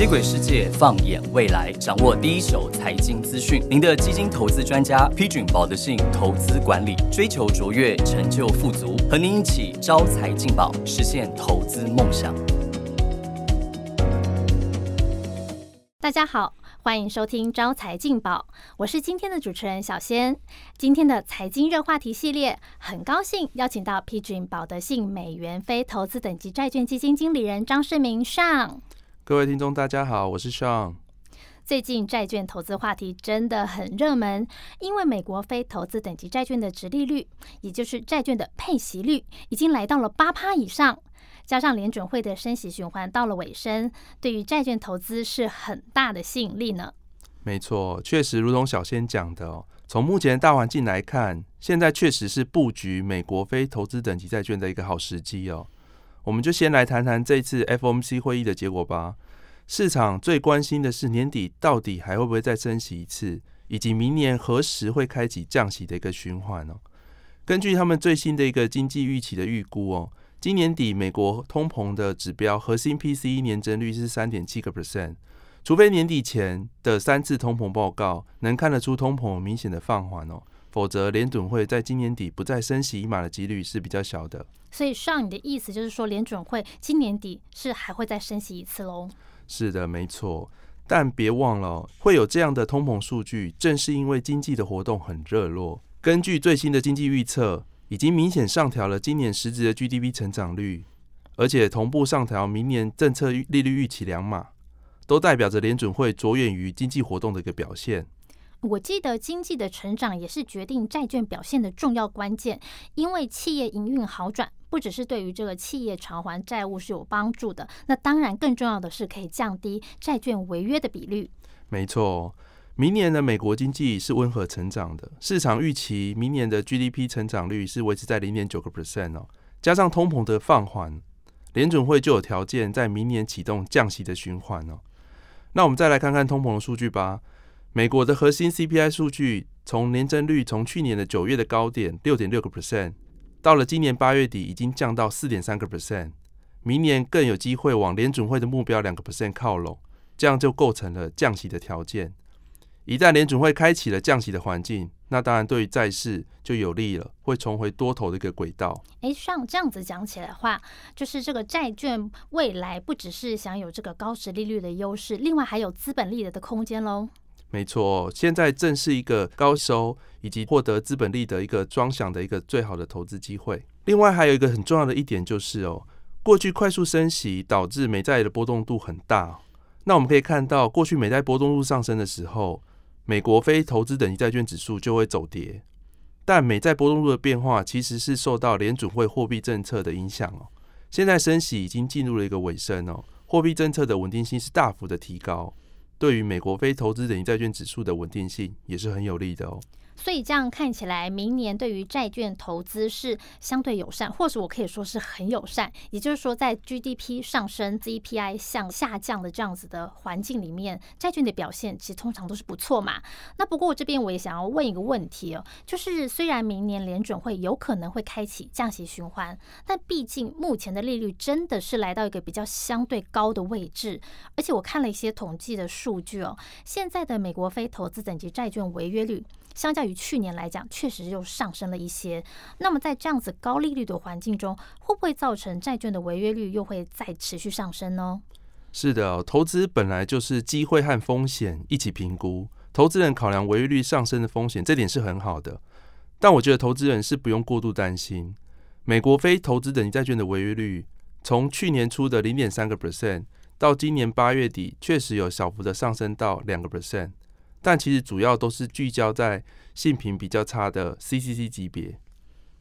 接轨世界，放眼未来，掌握第一手财经资讯。您的基金投资专家，批准保德信投资管理，追求卓越，成就富足，和您一起招财进宝，实现投资梦想。大家好，欢迎收听招财进宝，我是今天的主持人小仙。今天的财经热话题系列，很高兴邀请到批准保德信美元非投资等级债券基金经理人张世明上。各位听众，大家好，我是 Sean。最近债券投资话题真的很热门，因为美国非投资等级债券的值利率，也就是债券的配息率，已经来到了八趴以上。加上联准会的升息循环到了尾声，对于债券投资是很大的吸引力呢。没错，确实如同小仙讲的哦，从目前大环境来看，现在确实是布局美国非投资等级债券的一个好时机哦。我们就先来谈谈这次 FOMC 会议的结果吧。市场最关心的是年底到底还会不会再升息一次，以及明年何时会开启降息的一个循环哦。根据他们最新的一个经济预期的预估哦，今年底美国通膨的指标核心 PCE 年增率是三点七个 percent，除非年底前的三次通膨报告能看得出通膨明显的放缓哦。否则，联准会在今年底不再升息一码的几率是比较小的。所以，上你的意思就是说，联准会今年底是还会再升息一次喽？是的，没错。但别忘了，会有这样的通膨数据，正是因为经济的活动很热络。根据最新的经济预测，已经明显上调了今年实质的 GDP 成长率，而且同步上调明年政策利率预期两码，都代表着联准会着眼于经济活动的一个表现。我记得经济的成长也是决定债券表现的重要关键，因为企业营运好转，不只是对于这个企业偿还债务是有帮助的，那当然更重要的是可以降低债券违约的比率。没错，明年的美国经济是温和成长的，市场预期明年的 GDP 成长率是维持在零点九个 percent 哦，加上通膨的放缓，联准会就有条件在明年启动降息的循环哦。那我们再来看看通膨的数据吧。美国的核心 CPI 数据从年增率从去年的九月的高点六点六个 percent，到了今年八月底已经降到四点三个 percent，明年更有机会往联准会的目标两个 percent 靠拢，这样就构成了降息的条件。一旦联准会开启了降息的环境，那当然对于债市就有利了，会重回多头的一个轨道。哎，像这样子讲起来的话，就是这个债券未来不只是享有这个高值利率的优势，另外还有资本利得的空间喽。没错，现在正是一个高收以及获得资本利的一个双享的一个最好的投资机会。另外还有一个很重要的一点就是哦，过去快速升息导致美债的波动度很大。那我们可以看到，过去美债波动度上升的时候，美国非投资等级债券指数就会走跌。但美债波动度的变化其实是受到联准会货币政策的影响哦。现在升息已经进入了一个尾声哦，货币政策的稳定性是大幅的提高。对于美国非投资等级债券指数的稳定性也是很有利的哦。所以这样看起来，明年对于债券投资是相对友善，或者我可以说是很友善。也就是说，在 GDP 上升、CPI 向下降的这样子的环境里面，债券的表现其实通常都是不错嘛。那不过我这边我也想要问一个问题哦，就是虽然明年联准会有可能会开启降息循环，但毕竟目前的利率真的是来到一个比较相对高的位置，而且我看了一些统计的数据哦，现在的美国非投资等级债券违约率。相较于去年来讲，确实又上升了一些。那么在这样子高利率的环境中，会不会造成债券的违约率又会再持续上升呢？是的，投资本来就是机会和风险一起评估。投资人考量违约率上升的风险，这点是很好的。但我觉得投资人是不用过度担心。美国非投资等级债券的违约率，从去年初的零点三个 percent，到今年八月底，确实有小幅的上升到两个 percent。但其实主要都是聚焦在性评比较差的 CCC 级别，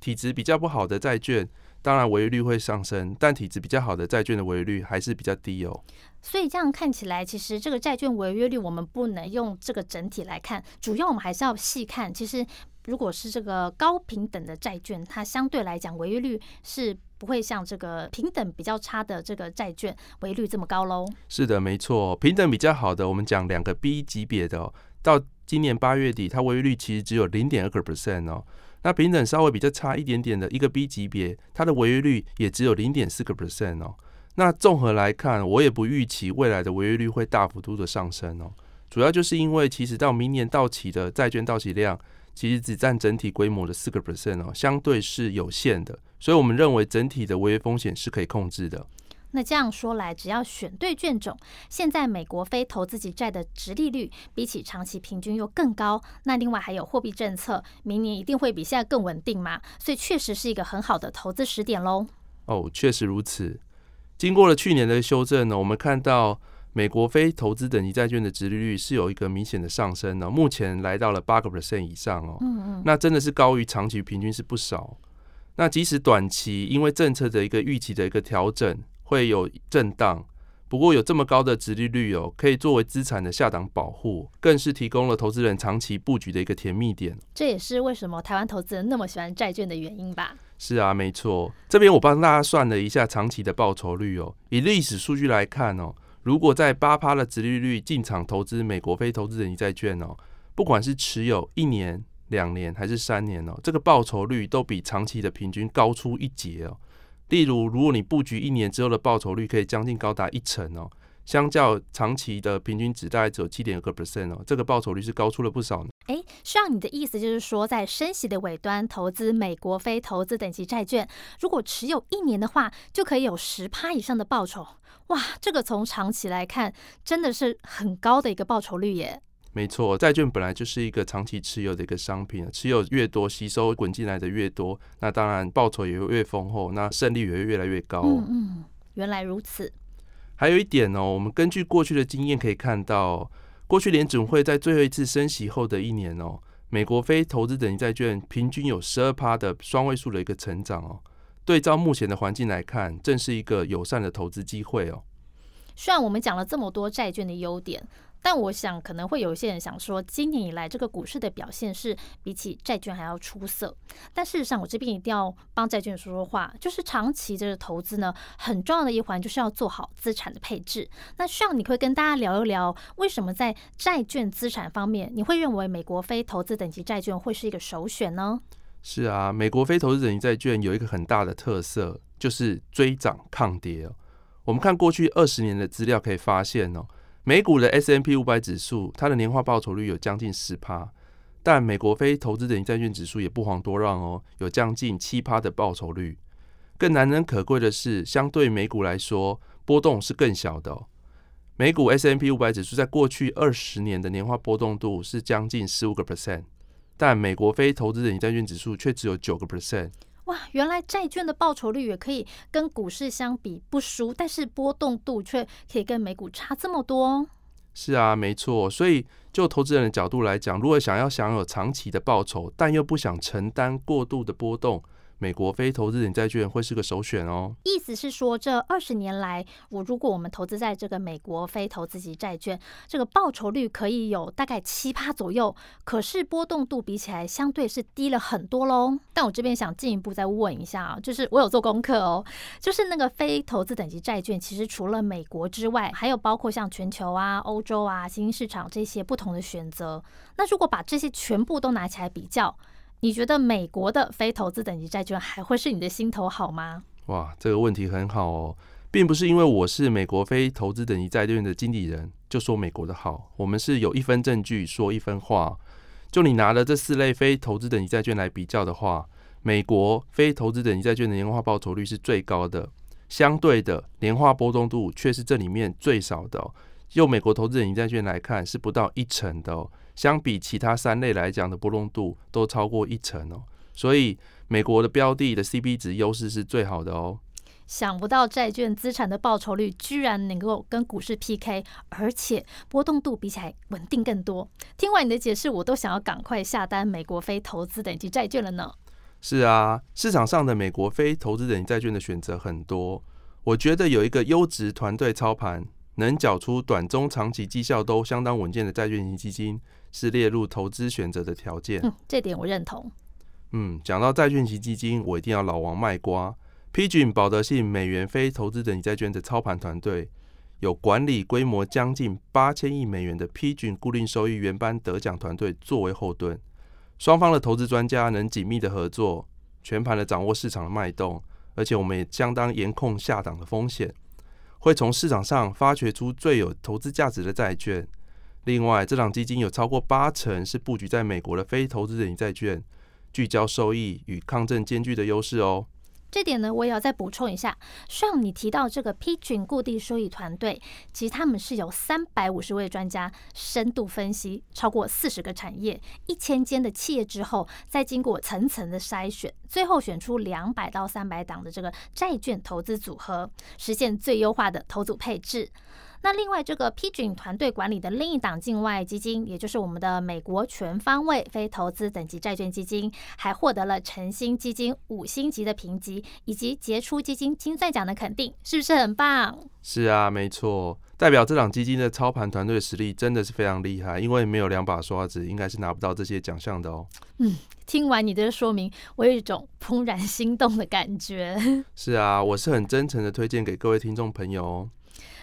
体质比较不好的债券，当然违约率会上升，但体质比较好的债券的违约率还是比较低哦。所以这样看起来，其实这个债券违约率我们不能用这个整体来看，主要我们还是要细看。其实如果是这个高平等的债券，它相对来讲违约率是。不会像这个平等比较差的这个债券违率这么高喽？是的，没错，平等比较好的，我们讲两个 B 级别的，到今年八月底，它违约率其实只有零点二个 percent 哦。那平等稍微比较差一点点的一个 B 级别，它的违约率也只有零点四个 percent 哦。那综合来看，我也不预期未来的违约率会大幅度的上升哦。主要就是因为其实到明年到期的债券到期量，其实只占整体规模的四个 percent 哦，相对是有限的。所以我们认为整体的违约风险是可以控制的。那这样说来，只要选对卷种，现在美国非投资级债的值利率比起长期平均又更高。那另外还有货币政策，明年一定会比现在更稳定嘛？所以确实是一个很好的投资时点喽。哦，确实如此。经过了去年的修正呢，我们看到美国非投资等级债券的值利率是有一个明显的上升呢，目前来到了八个 percent 以上哦。嗯嗯。那真的是高于长期平均是不少。那即使短期因为政策的一个预期的一个调整。会有震荡，不过有这么高的殖利率哦，可以作为资产的下档保护，更是提供了投资人长期布局的一个甜蜜点。这也是为什么台湾投资人那么喜欢债券的原因吧？是啊，没错。这边我帮大家算了一下长期的报酬率哦，以历史数据来看哦，如果在八趴的殖利率进场投资美国非投资等级债券哦，不管是持有一年、两年还是三年哦，这个报酬率都比长期的平均高出一截哦。例如，如果你布局一年之后的报酬率可以将近高达一成哦，相较长期的平均值大概只有七点二个 percent 哦，这个报酬率是高出了不少呢。哎，需要你的意思就是说，在升息的尾端投资美国非投资等级债券，如果持有一年的话，就可以有十趴以上的报酬。哇，这个从长期来看，真的是很高的一个报酬率耶。没错，债券本来就是一个长期持有的一个商品，持有越多，吸收滚进来的越多，那当然报酬也会越丰厚，那胜率也会越来越高。嗯嗯，原来如此。还有一点哦，我们根据过去的经验可以看到，过去联准会在最后一次升息后的一年哦，美国非投资等级债券平均有十二趴的双位数的一个成长哦。对照目前的环境来看，正是一个友善的投资机会哦。虽然我们讲了这么多债券的优点。但我想可能会有一些人想说，今年以来这个股市的表现是比起债券还要出色。但事实上，我这边一定要帮债券说说话，就是长期的投资呢，很重要的一环就是要做好资产的配置。那需要你会跟大家聊一聊，为什么在债券资产方面，你会认为美国非投资等级债券会是一个首选呢？是啊，美国非投资等级债券有一个很大的特色，就是追涨抗跌。我们看过去二十年的资料可以发现哦。美股的 S M P 五百指数，它的年化报酬率有将近十趴，但美国非投资等级债券指数也不遑多让哦，有将近七趴的报酬率。更难能可贵的是，相对美股来说，波动是更小的。美股 S M P 五百指数在过去二十年的年化波动度是将近十五个 percent，但美国非投资等级债券指数却只有九个 percent。哇，原来债券的报酬率也可以跟股市相比不输，但是波动度却可以跟美股差这么多。是啊，没错。所以就投资人的角度来讲，如果想要享有长期的报酬，但又不想承担过度的波动。美国非投资型债券会是个首选哦。意思是说，这二十年来，我如果我们投资在这个美国非投资级债券，这个报酬率可以有大概七趴左右，可是波动度比起来相对是低了很多喽。但我这边想进一步再问一下啊，就是我有做功课哦，就是那个非投资等级债券，其实除了美国之外，还有包括像全球啊、欧洲啊、新兴市场这些不同的选择。那如果把这些全部都拿起来比较，你觉得美国的非投资等级债券还会是你的心头好吗？哇，这个问题很好哦，并不是因为我是美国非投资等级债券的经理人就说美国的好，我们是有一分证据说一分话。就你拿了这四类非投资等级债券来比较的话，美国非投资等级债券的年化报酬率是最高的，相对的年化波动度却是这里面最少的。用美国投资等级债券来看，是不到一成的哦。相比其他三类来讲的波动度都超过一成哦，所以美国的标的的 CB 值优势是最好的哦。想不到债券资产的报酬率居然能够跟股市 PK，而且波动度比起来稳定更多。听完你的解释，我都想要赶快下单美国非投资等级债券了呢。是啊，市场上的美国非投资等级债券的选择很多，我觉得有一个优质团队操盘，能缴出短中长期绩效都相当稳健的债券型基金。是列入投资选择的条件。嗯，这点我认同。嗯，讲到债券型基金，我一定要老王卖瓜。批准保德信美元非投资等级债券的操盘团队，有管理规模将近八千亿美元的批准固定收益原班得奖团队作为后盾。双方的投资专家能紧密的合作，全盘的掌握市场的脉动，而且我们也相当严控下档的风险。会从市场上发掘出最有投资价值的债券。另外，这档基金有超过八成是布局在美国的非投资人债券，聚焦收益与抗震兼具的优势哦。这点呢，我也要再补充一下。上你提到这个批准固定收益团队，其实他们是有三百五十位专家深度分析超过四十个产业、一千间的企业之后，再经过层层的筛选，最后选出两百到三百档的这个债券投资组合，实现最优化的投组配置。那另外，这个批准团队管理的另一档境外基金，也就是我们的美国全方位非投资等级债券基金，还获得了晨星基金五星级的评级，以及杰出基金金钻奖的肯定，是不是很棒？是啊，没错，代表这档基金的操盘团队实力真的是非常厉害，因为没有两把刷子，应该是拿不到这些奖项的哦。嗯，听完你的说明，我有一种怦然心动的感觉。是啊，我是很真诚的推荐给各位听众朋友哦。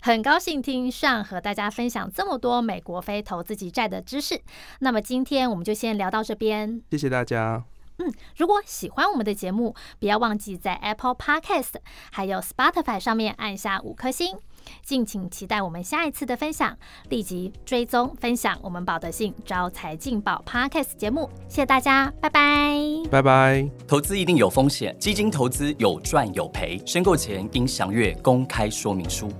很高兴听上和大家分享这么多美国非投资级债的知识。那么今天我们就先聊到这边，谢谢大家。嗯，如果喜欢我们的节目，不要忘记在 Apple Podcast 还有 Spotify 上面按下五颗星。敬请期待我们下一次的分享，立即追踪分享我们保德信招财进宝 Podcast 节目。谢谢大家，拜拜，拜拜。投资一定有风险，基金投资有赚有赔，申购前应详阅公开说明书。